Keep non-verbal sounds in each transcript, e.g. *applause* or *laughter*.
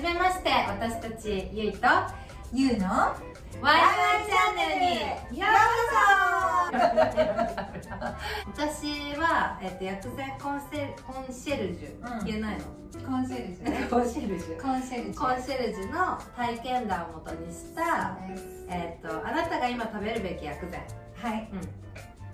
じめまして私たちゆいとゆうのワイワイチャンネルによう私は、えっと、薬剤コンセコンシェルジュ、うん言えないのこそコンシェルジュ。ねコンシェルジュ。コンシェルジュ。コンシェルジュの体験談をもとにした、えっとあなたが今食べるべき薬剤、はい。うん、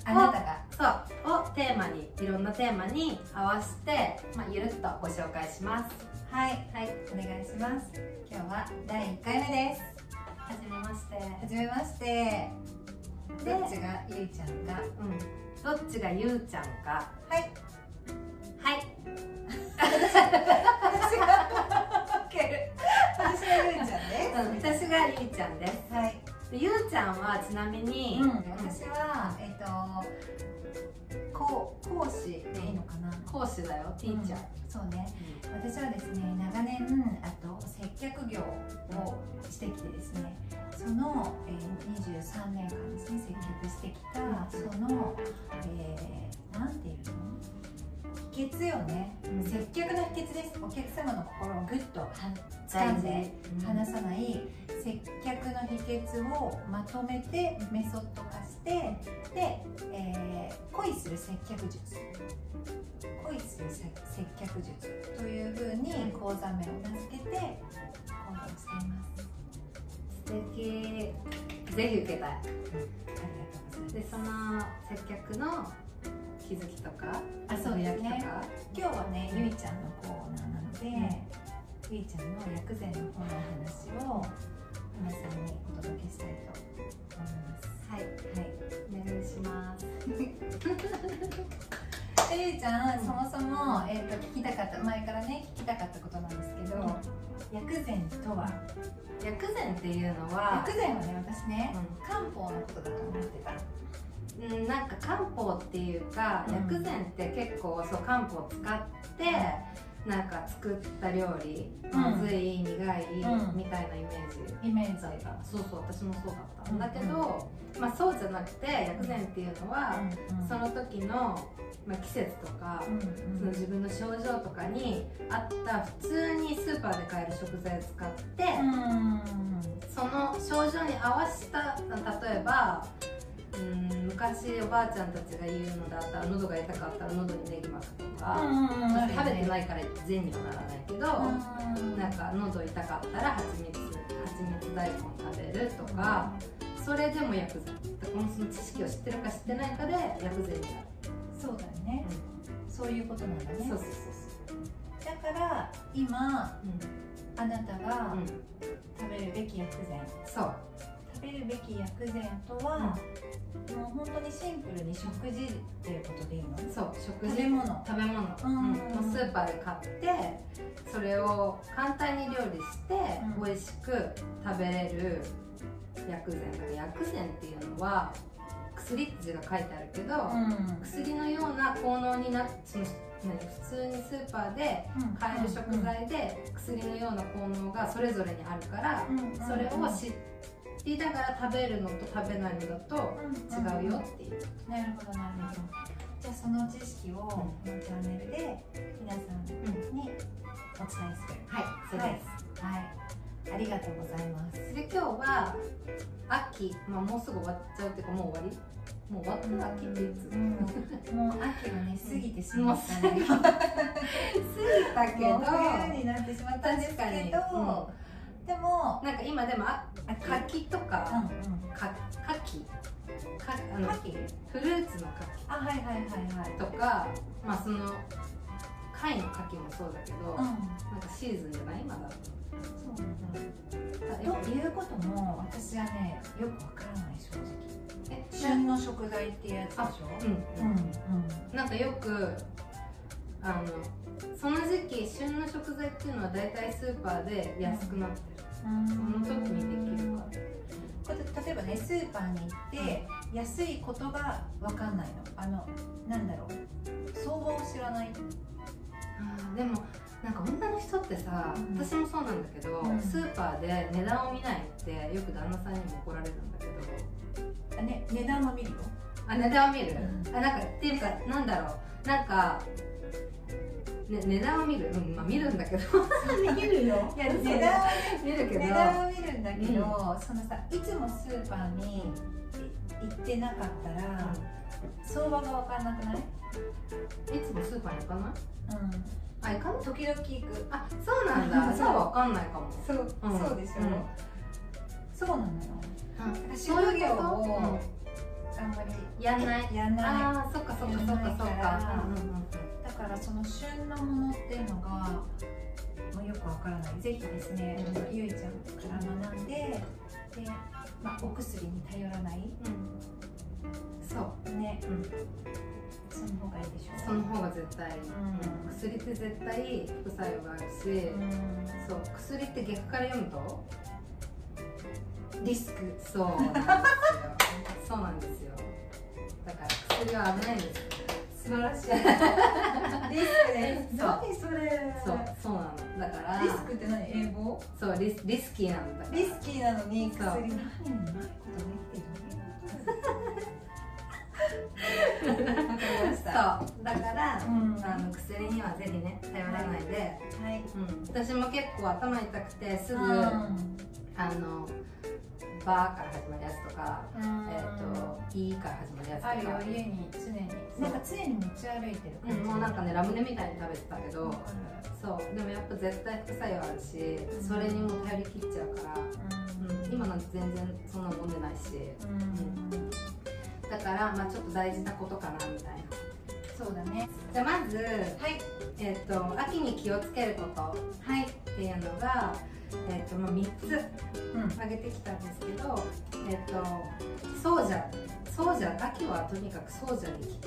あなたが。そう。をテーマにいろんなテーマに合わせて、まあ、ゆるっとご紹介しますはいはいお願いします。今日は第1回目です。はじめまして。はじめまして。でどっちがゆいちゃんがうん。どっちがゆうちゃんか？はい。はい。私が私がゆいちゃんうん。です私がゆいちゃんです。はい。でゆうちゃんはちなみに、私はえっと講講師でいいのかな？講師だよティーチャー、そうね。私はですね長年あと接客業をしてきてですねその、えー、23年間ですね接客してきたその、えー、なんていうの？秘訣よね、うん。接客の秘訣です。お客様の心をぐっとは掴んで。離さない接客の秘訣をまとめてメソッド化してで、えー恋する接客術。恋する接接客術というふうに講座名を名付けて講座をしています。素敵。ぜひ受けたい。ありがとうございでその接客の気づきとか？あそうですね。今日はねゆいちゃんのコーナーなので、ゆいちゃんの薬膳の方のお話を皆さんにお届けしたいと思います。はい。はい。お願いします。で *laughs* ゆいちゃん、そもそも、えー、と聞きたかった前からね聞きたかったことなんですけど、薬膳とは？薬膳っていうのは薬膳はね私ね、う漢方のことだと思ってたうん、なんか漢方っていうか、うん。薬膳って結構そう漢方を使って、なんか作った料理、うん。まずい苦い、うん。みたいなイメージ。イメージだった。そうそう私もそうだった、うん。だけど、まあ、そうじゃなくて薬膳っていうのは、うん。その時の、まあ、季節とか、うん。その自分の症状とかに合った普通にスーパーで買える食材を使って、うん。その症状に合わせた例えばうん昔おばあちゃんたちが言うのだったら喉が痛かったら喉にネギ巻くとか、私食べてないいから善にはならないけど、なんか喉痛かったら蜂蜜蜂蜜大根食べるとか、それでも薬膳だからその知識を知ってるか知ってないかで薬膳になる、そうだよね、そういうことなんだね。そうそうそうだから今そう、あなたがうんうん、食べるべき薬膳。そう食べるべき薬膳とは、もう本当にシンプルに食事っていうことでいいの？そう食事。物。食べ物、うん。うん。スーパーで買ってそれを簡単に料理して、うん。美味しく食べれる薬膳。だから薬膳っていうのは薬って字が書いてあるけど、うん。薬のような効能になって普通にスーパーで買える食材で薬のような効能がそれぞれにあるから、それを知りながら食べるのと食べないのだと違うよっていう、なるほどなるほど。じゃあその知識をこのチャンネルで皆さんにお伝えする。はい。そうです、はい。ありがとうございます。で今日は秋、まあ、もうすぐ終わっちゃうっていうかもう終わり？もう終わった秋っていつ、もうもう秋がね *laughs* 過ぎてしまったね。過ぎたけど。*laughs* 冬になってしまったんですけど、でもなんか今でもあ秋柿とか、うんか柿？かあのうん柿？フルーツの柿あはいはいはいはい。とかまあその貝の柿もそうだけど、うん。なんかシーズンじゃない？今だ。とそうなんだということも私はねよくわからない正直。え旬の食材っていうやつでしょ？うん、うん。なんかよくあのその時期旬の食材っていうのは大体スーパーで安くなってる、うん。その時にできるからこれ例えばねスーパーに行って安いことがわかんないの。あのなんだろう。相場を知らない。でもなんか女の人ってさ、うん。私もそうなんだけど、うん。スーパーで値段を見ないってよく旦那さんにも怒られるんだけど。あ、ね、値段は見るよ。あ値段を見る、うん。あなんかっていうかなんだろう。なんかね、値段を見る、うんまあ、見るんだけど。見るよ *laughs* いや値段は見る。けど。値段は見るんだけど、そのさいつもスーパーに行ってなかったら、相場が分かんなくない？いつもスーパーに行かない？うん。あ行かない？時々行く。あそうなんだ。*laughs* そう分かんないかも。そう、うん、そうでしょ、うん、そうなのよ、うん、職業をあんまりやんない？やんない。あそっかそっかそっかそっか、だからその旬のものっていうのがもうよくわからない。ぜひですね、うん、ゆいちゃんから学んでで、まあ、お薬に頼らない、うん、そうね、うん、その方がいいでしょうその方が絶対、うん、薬って絶対副作用があるし、うん、そう薬って逆から読むとリスク。そう *laughs* そうなんですよ。だから薬は危ないんです素晴らしい。リスクです。何それ。そうそうなの。だから。リスクって何？英語？そうリスリスキーなんだ。リスキーなのに薬何うまいことできてるわかりましたそう。だから、うん、あの薬にはぜひね頼らないで、はい。うん、私も結構頭痛くてすぐ、うん、あのバーから始まるやつとか、えっ、と、いいから始まるやつとか。あるよ、家に常に。なんか常に持ち歩いてるうん、もうなんかね、ラムネみたいに食べてたけど、そう、でもやっぱ絶対副作用あるし、それにも頼り切っちゃうから、うん、今なんて全然そんな飲んでないし、うん、だから、まあちょっと大事なことかなみたいな。そうだね。じゃあまず、はい、えっ、と秋に気をつけること、はい、っていうのが。えーとまあ、3つ挙げてきたんですけど、うん、えーと、そうじゃそうじゃ秋はとにかくそうじゃに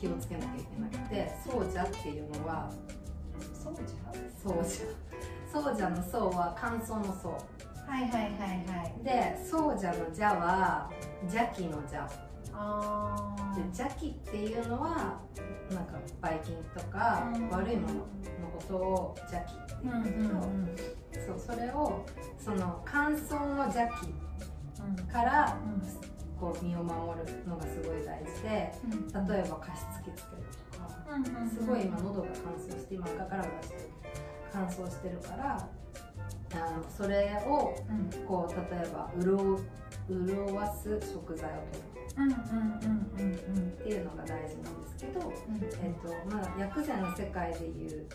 気をつけなきゃいけなくてそうじゃっていうのはそうじゃそうじゃそうじゃのそうは乾燥のそうはいはいはいはい。でそうじゃのじゃは邪気のじゃあで邪気っていうのはなんかばい菌とか悪いもののことを邪気って言うんだけど、うんうんうん。そうそれをその乾燥の邪気から、こう身を守るのがすごい大事で、例えば加湿器つけるとか、すごい今喉が乾燥して今赤からがしてる乾燥してるからあのそれをこう例えば潤潤わす食材を取る。っていうのが大事なんですけど、えーとまあ、薬膳の世界でいう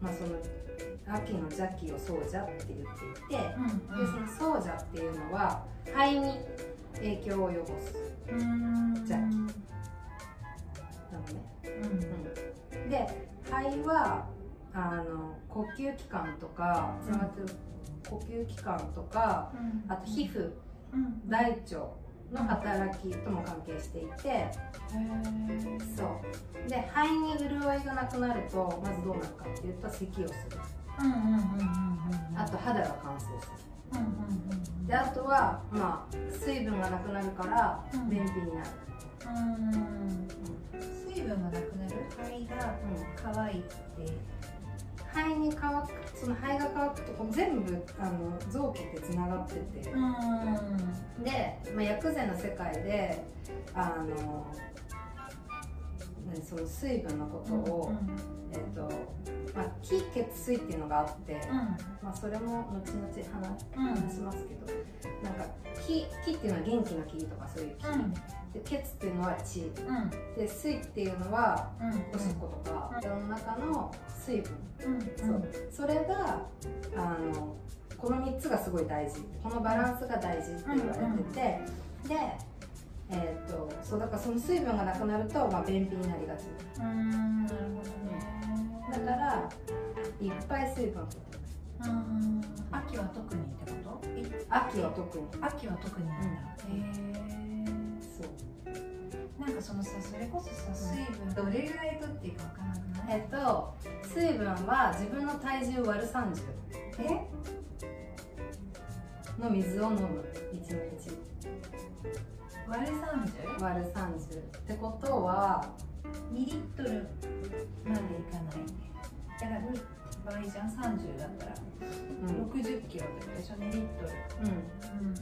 まあ、その秋の邪気をそうじゃって言っていて、うんうん、でそのそうじゃっていうのは肺に影響を及ぼす邪気。なのね、うん。うん、で肺はあの呼吸器官とかつながってる呼吸器官とか、うん、あと皮膚、うん、大腸の働きとも関係していて、そう。で肺に潤いがなくなるとまずどうなるかっていうと咳をする。あと肌が乾燥する、であとは、まあ、水分がなくなるから便秘になる、水分がなくなる？肺が乾いて肺に乾くその肺が乾くとこう全部あの臓器ってつながってて。で、まあ、薬膳の世界であのその水分のことを、うんえっ、ー、とまあ、気血水っていうのがあって、うん、まあ、それも後々話,、話しますけど、うん、なんか気気っていうのは元気の気とかそういう気、うん、で血っていうのは血、で水っていうのはおしっことか、世の中の水分、そう。それがあのこの3つがすごい大事。このバランスが大事って言われてて、でえーと、そうだからその水分がなくなると、まあ、便秘になりがち。うんなるほどね。だからいっぱい水分を取ってうん。秋は特にってこと？秋は特に。秋は特になんだ、うん、へえなんかそのさそれこそさ水分どれぐらい取っていいか分からなくない？えっと水分は自分の体重割る30え？の水を飲む。1日割る30割る30ってことは2リットルまでいかない。だから2倍じゃん30だったら、うん、60キロとでしょ？2リットル。うん、うん、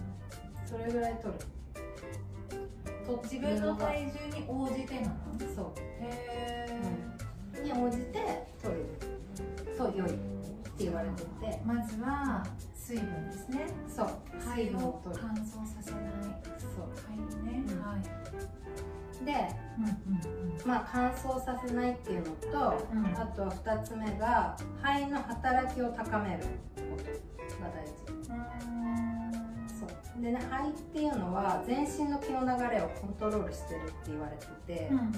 それぐらい取ると自分の体重に応じてなの？そう。へえ、うん、に応じて取る。良いって言われてて。まずは水分ですね。そう。水分を乾燥させない。そう。はいね、うん。はい。でうんまあ乾燥させないっていうのと、うん。あとは2つ目が肺の働きを高めることでね肺っていうのは全身の気の流れをコントロールしてるって言われてて、うんうん。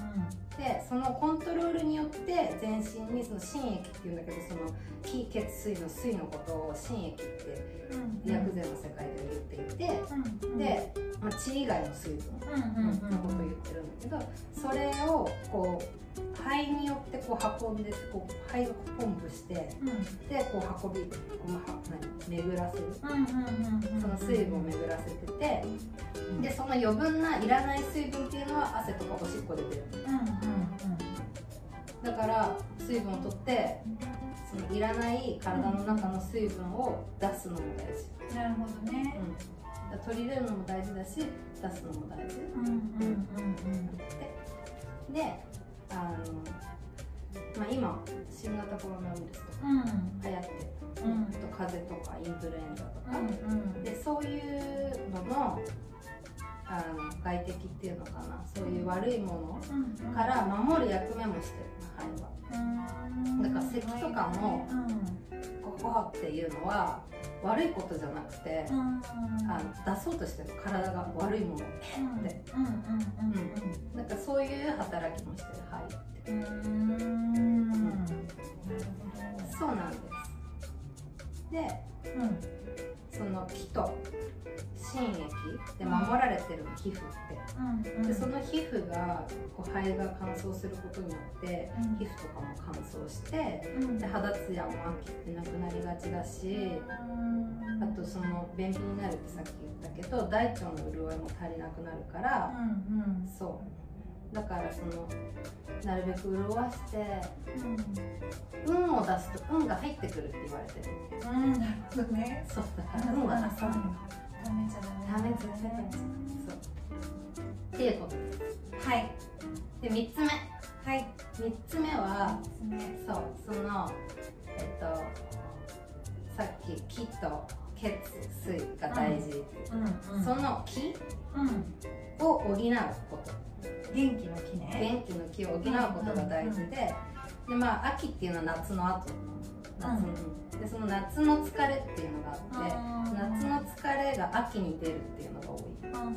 でそのコントロールによって全身にその心液っていうんだけどその気血水の水のことを心液ってうん薬膳の世界では言っていて、うんで、まあ、血以外の水分うんうんうんのことを言ってるんだけどそれをこう肺によってこう運んでこう肺をポンプしてでこう運びこうは何巡らせる。うんうんうんうんその水分を巡らせててでその余分ないらない水分っていうのは汗とかおしっこで出る。うんうんだから水分を取ってそのいらない体の中の水分を出すのも大事、うんなるほどね。うん、取り入れるのも大事だし出すのも大事。うんうんうんであの、まあ、今新型コロナウイルスとかうん。流行ってる、うん。あと風邪とかインフルエンザとか、うん。でそういうののあの外敵っていうのかな。そういう悪いもうん。のから守る役目もしてる肺は。だから咳とかもゴホゴホっていうのは悪いことじゃなくて、あの出そうとしてる体が悪いもの。って、うん。うん。うん。なんかそういう働きもしてる。肺ってそうなんです。でうんその気と心液で守られてるの皮膚って。うんでその皮膚がこう肺が乾燥することによってうん。皮膚とかも乾燥してうん。で肌ツヤも秋ってなくなりがちだしあとその便秘になるってさっき言ったけど大腸の潤いも足りなくなるからうんうん。そうだからそのなるべく潤わしてうん。運を出すと運が入ってくるって言われてる。うんなるほどね。そうだから。運は出さないダメ。じゃダメ。ダメ。絶対ダメ。そうっていうことですはいで3つ目はい3つ目はねそうそのえっとさっき気と血水が大事っていう、うんその気うんを補うこと元気の木ね。元気の気を補うことが大事で、でまあ秋っていうのは夏の後。夏。の、でその夏の疲れっていうのがあって、夏の疲れが秋に出るっていうのが多い、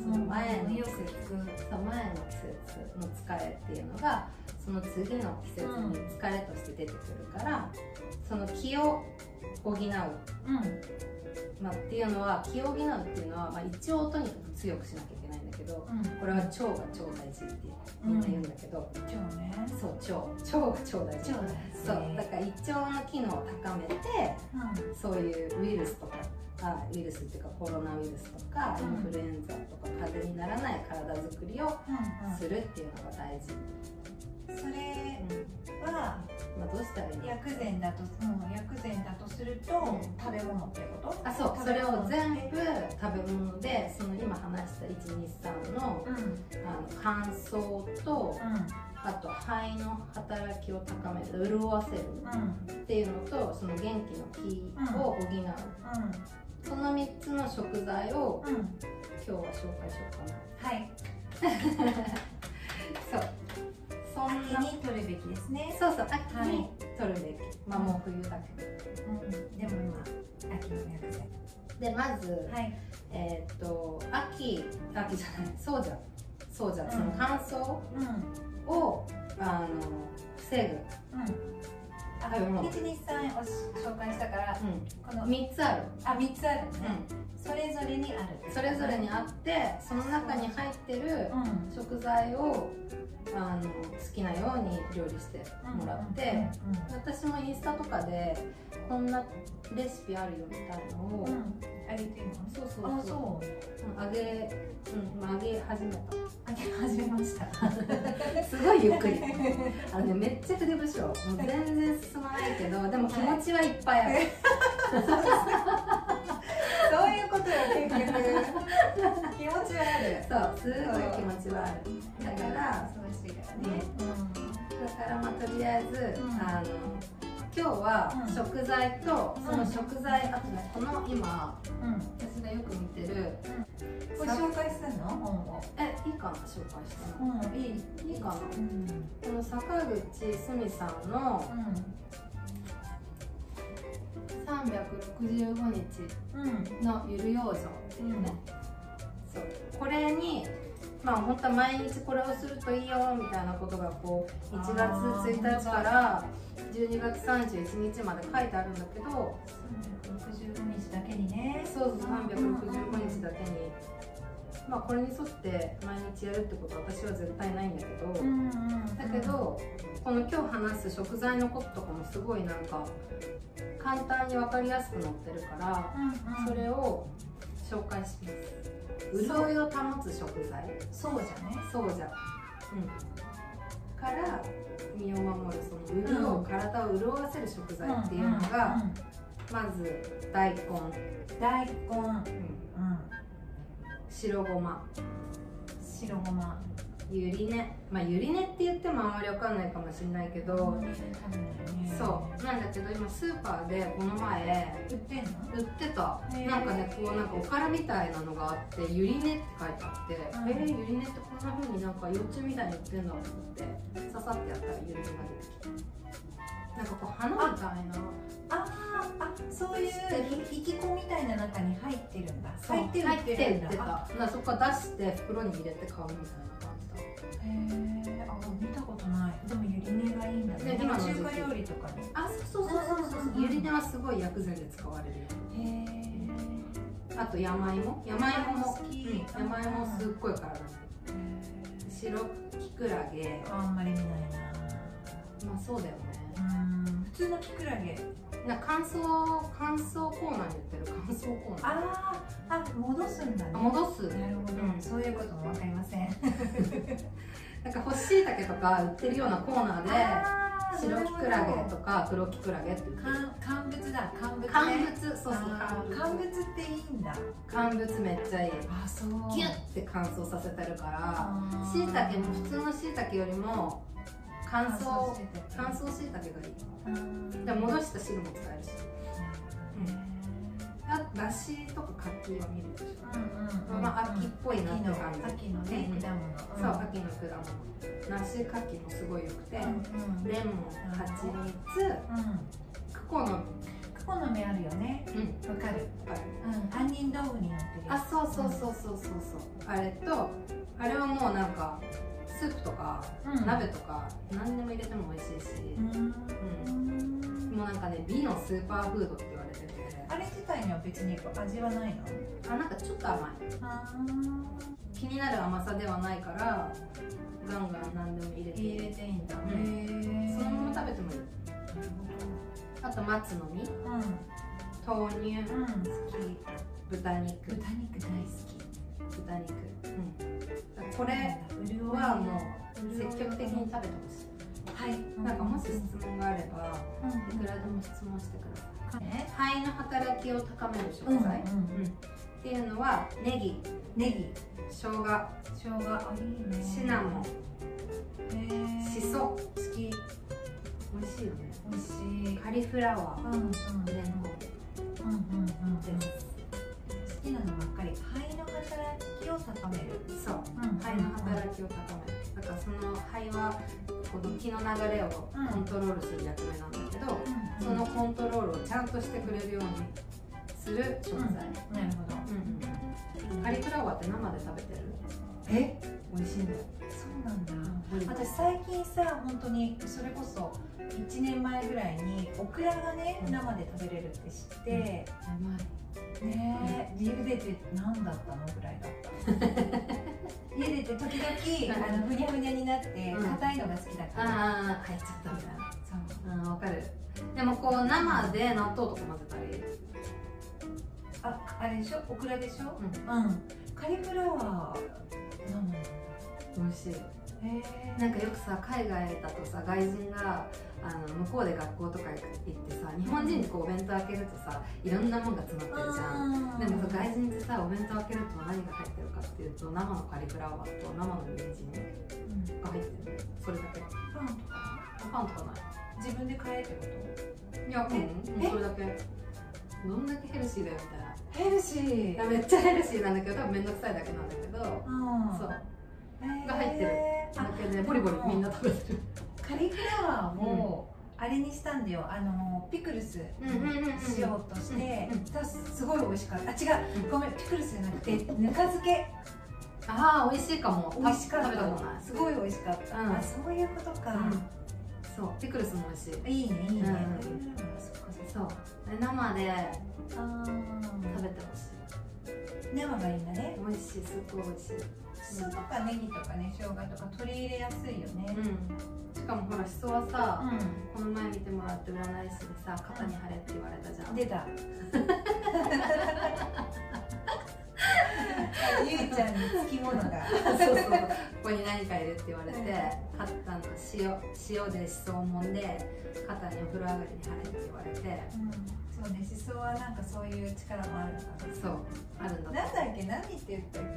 その前の季節。そう前の季節の疲れっていうのがその次の季節に疲れとして出てくるから、その気を補う、うん。まあ、っていうのは気を補うっていうのは、まあ、一応とにかく強くしなきゃいけないんだけどこれは腸が超大事ってみんな言うんだけど、今日ねそう腸。腸が超大事。腸大事そう。だから胃腸の機能を高めてうん。そういうウイルスとかあウイルスっていうかコロナウイルスとか、うん。インフルエンザとか風邪にならない体づくりをうん。するっていうのが大事、うんそれうんはまあ、どうしたらいいの？薬膳だと、うん、薬膳だとすると、うん。食べ物ってこと？あそうそれを全部食べ物でその今話した123のうんうん。あの乾燥とあと肺の働きを高める潤わせるっていうのとその元気の気を補う、その3つの食材をうんうん。今日は紹介しようかな。はい。*laughs* そう秋に取るべきですね。そうそう秋はい。に取るべき、まあもう冬だけど。うんでも今秋の薬膳でまず、はい。えーっと秋。秋じゃない。そうじゃん。そうじゃん、うん。その乾燥うん。をあの防ぐ、うん。あ食べ物。一日三おし紹介したからこの3つある、あ三つあるね、うそれぞれにある。ん、それぞれにあってその中に入ってるうん。食材をあの好きなように料理してもらって、私もインスタとかでこんなレシピあるよみたいのを、うん。うんあげてるのそうそうそう。あげ、うん、げ始めた。あげ始めました。*laughs* すごいゆっくり。あのねめっちゃ筆不詳。もう全然進まないけどでも気持ちはいっぱいある、そ *laughs* ういうことよ結局気持ちはある。そうすごい気持ちはある。だから忙しいからね。だからまあとりあえず、うん。あの今日は食材と、その食材あとねこの今、私がよく見てる、これ紹介するの？本をえいいかな紹介していいいいかな、この坂口すみさんの、365日のゆる養生っていうね、そう。これにまあ本当は毎日これをするといいよみたいなことがこう1月1日から12月31日まで書いてあるんだけど365日だけにね。そうそう365日だけに。まあこれに沿って毎日やるってことは私は絶対ないんだけど、うんうんうん、だけどこの今日話す食材のこととかもすごいなんか簡単に分かりやすく載ってるから、うんうん、それを紹介します潤いを保つ食材？そうじゃね。そうじゃうん。から身を守るその潤う、うん、体を潤わせる食材っていうのが、うんうん、まず大根。大根、うん、白ごま。白ごまゆり根。まあゆり根って言ってもあんまりわかんないかもしれないけど、そう。なんだけど今スーパーでこの前売ってんの？売ってた。なんかねこうなんかおからみたいなのがあってゆり根って書いてあって、うん、えー、ゆり根ってこんな風になんか幼稚みたいに売ってんだと思って刺さってやったらゆり根が出てきて。なんかこう花みたいな。ああそういう引き子みたいな中に入ってるんだ。入ってるって売ってた。そこから出して袋に入れて買うみたいな。へえあ見たことない。でもゆり根がいいんだね。今中華料理とかにあそうそうそうそうそう。ゆり根はすごい薬剤で使われるよ。へえあと山芋？山芋も好き、うん、山芋すっごい体に白きくらげ。あんまり見ないな。まあそうだよね。うん普通のきくらげな乾燥乾燥コーナーに売ってる乾燥コーナー。ああ戻すんだね。戻す。なるほど、うん、そういうことも分かりません。*laughs* なんか干し椎茸とか売ってるようなコーナーで白きくらげとか黒きくらげって乾物だ。乾物、ね、乾物そうそう。乾物っていいんだ。乾物めっちゃいい。あそう。ギュッて乾燥させてるから椎茸も普通の椎茸よりも乾燥乾燥しいたけがいいで戻した汁も使えるし、うん、あだしとか柿は見るでしょ、うんうん、まあ秋っぽいなって感じ。秋のね、果物、そう秋の果物。梨柿もすごいよくて、レモン蜂蜜、クコの。クコの実あるよね。わ、かる。わかる、うん、杏仁豆腐になってるあそうそうそうそうそうそう。あれとあれはもうなんかスープとか、うん、鍋とか何でも入れても美味しいし、うん、もうなんかね美のスーパーフードって言われてて。あれ自体には別に味はないの？あなんかちょっと甘い。気になる甘さではないからガンガン何でも入れて。入れていいんだ、うん、そのまま食べてもいい。あと松の実、うん、豆乳、うん、好き。豚肉。豚肉大好き。豚肉。うん。これはもう積極的に食べてほしいはい。なんかもし質問があれば、いくらでも質問してください、肺の働きを高める食材、っていうのはネギ。ネギ。生姜。生姜あいいね。シナモン。しそ好き。美味しいよね。美味しい。カリフラワー、うんうん、レンコン。うんうんうん。好きなのばっかり。肺の働きを高める。そう、うん、肺の働きを高める。だからその肺はこの気の流れをコントロールする役目なんだけど、うん、そのコントロールをちゃんとしてくれるようにする食材、うん、なるほど、うん、カリフラワーって生で食べてる？え？美味しいんだよそうなんだ、私最近さ本当にそれこそ1年前ぐらいにオクラがね、生で食べれるって知って、うまいねえ茹でて何だったの？ぐらいだった *laughs* 茹でて時々あのふにゃふにゃになって硬いのが好きだから、ああ入っちゃったみたいなそうわかる。でもこう生で納豆とか混ぜたり。ああれでしょ？オクラでしょ、うん、うん、カリフラワー。美味しいなんかよくさ海外だとさ外人があの向こうで学校とか行ってさ日本人ってこうお弁当開けるとさいろんなもんが詰まってるじゃん。でもさ外人ってさお弁当開けると何が入ってるかっていうと生のカリフラワーと生の人参が入ってるそれだけ。パンとか？パンとかない？自分で買えってこいやうん。それだけ。どんだけヘルシーだよみたいなとヘルシー。めっちゃヘルシーなんだけど多分めんどくさいだけなんだけど。うん。そう。が入ってるだあけでボリボリみんな食べてる。カリフラワーをあれにしたんだよ。あのピクルスうんうんうんうん。しようとしてすごい美味しかった。あ違う。うん。ごめんピクルスじゃなくてぬか漬け。ああ美味しいかも。美味しかった。すごい美味しかった、うん。あそういうことか、そうピクルスも美味しい。いいねいいね、うんそう。で生であ食ーべてほしい。生がいいんだね。美味しいすっごい美味しいしそとかネギとかね生姜とか取り入れやすいよね。うん。しかもほらしそはさ、うこの前見てもらって占い師にさ肩に貼れって言われたじゃん。ん出た。*laughs* ゆいちゃんにつきものが。そうそう。ここに何か入れって言われて、肩の塩塩でしそを揉んで肩にお風呂上がりに貼れって言われて。うん。そうねしそはなんかそういう力もあるのかそうあるんだななんだっけ？何って言ったっけ？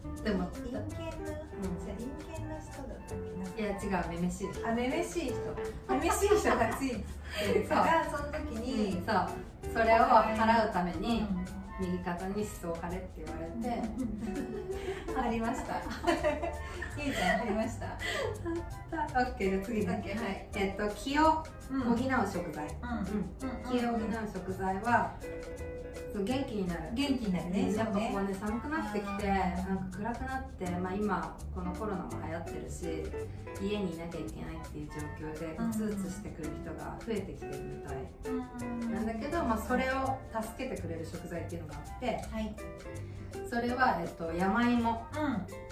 あでもの陰険な、じゃあ陰険な人だったっけいや違うめめしいなあめめしい人。めめ *laughs* しい人がついてる。からその時に、うんそう。それを払うためにうん。右肩にしそを貼れって言われて、*laughs* 貼りました。ゆ *laughs* いちゃん貼りました。オッケー次ね、OK はい。えっと気を。うん補う食材、うん。うん。気を補う食材はそう元気になる。元気になるね。やっぱこそううね寒くなってきてなんか暗くなって、まあ、今このコロナも流行ってるし家にいなきゃいけないっていう状況でうつうつしてくる人が増えてきてるみたい。うん。なんだけど、まあ、それを助けてくれる食材っていうのがあってはい。それは、えっと、山芋。うん。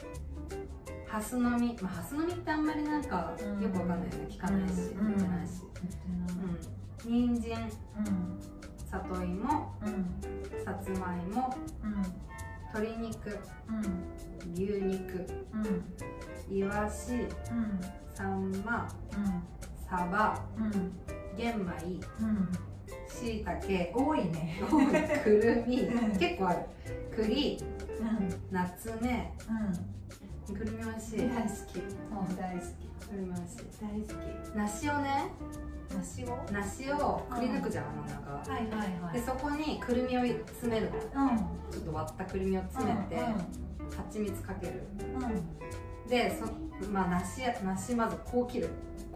ハスの実、まあ、ハスの実ってあんまりなんかうんよくわかんないよね。聞かないしうん。見てないし、うん、人参。うん。里芋。うん。さつまいもうん鶏肉。うん。牛肉。うん。イワシ。うんサンマ。うん。サバうん。玄米うんしいたけ多い。ねくるみ。うん。結構ある。栗。うん。ナツメうくるみ美味しい。大好き。もう大好くるみ美味しいき。大好き。梨をね。梨を？は梨をくり抜くじゃん真ん中。いはいはい。でそこにくるみを詰めるの。うん。ちょっと割ったくるみを詰めてうん蜂蜜かける。うん。でそまあ梨梨まずこう切る。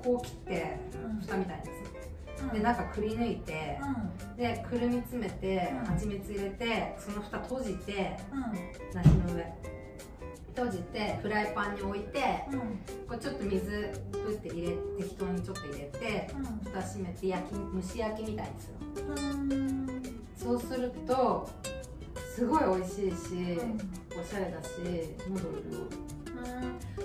こう切って蓋みたいにする。で中くり抜いてでくるみ詰めてうん。蜂蜜入れてその蓋閉じてうんうん。梨の上閉じてフライパンに置いてうん。こうちょっと水ぶって入れ適当にちょっと入れて蓋閉めて焼き蒸し焼きみたいにするうん。そうするとすごい美味しいし、うんおしゃれだし喉潤う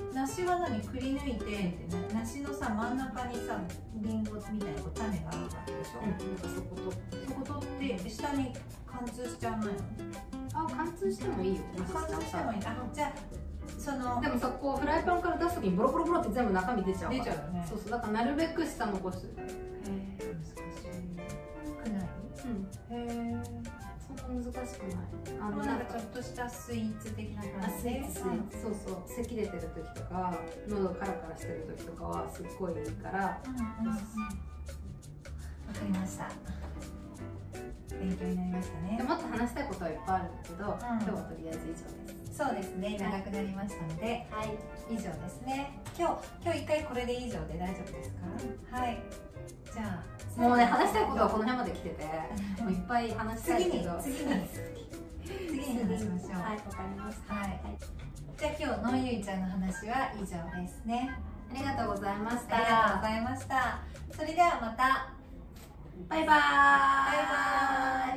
うん。梨は何くり抜いてってな梨のさ真ん中にさリンゴみたいな種があるわけでしょ、うん、そこと。そこ取って下に貫通しちゃわないの？あ貫通してもいいよ。貫通してもいい。あじゃあそのでもさこうフライパンから出す時にボロボロボロって全部中身出ちゃう出ちゃうよね。そうそうだからなるべく下残すへえ難し。くない？うんへえそんな難しくない。あのなんんかちょっとしたスイーツ的なあ感じでスイーツそうそう咳出てる時とか喉カラカラしてる時とかはすっごい。い。い。からうんうんうんわかりました勉強になりましたねでもっと話したい。ことはい。っぱい。あるんだけど、ん今日はとりあえず以上ですそうですね長くなりましたのではい。以上ですね。今日今日一回これで以上で大丈夫ですか？はい。じゃあもうね話したいことはこの辺まで来ててうん *laughs* もういっぱい話したい次けど。に次に。次に *laughs* 話しましょう。はいわかりました。はい。じゃあ今日のゆいちゃんの話は以上ですね。ありがとうございました。ありがとうございました。それではまた。バイバーイ。バイバーイ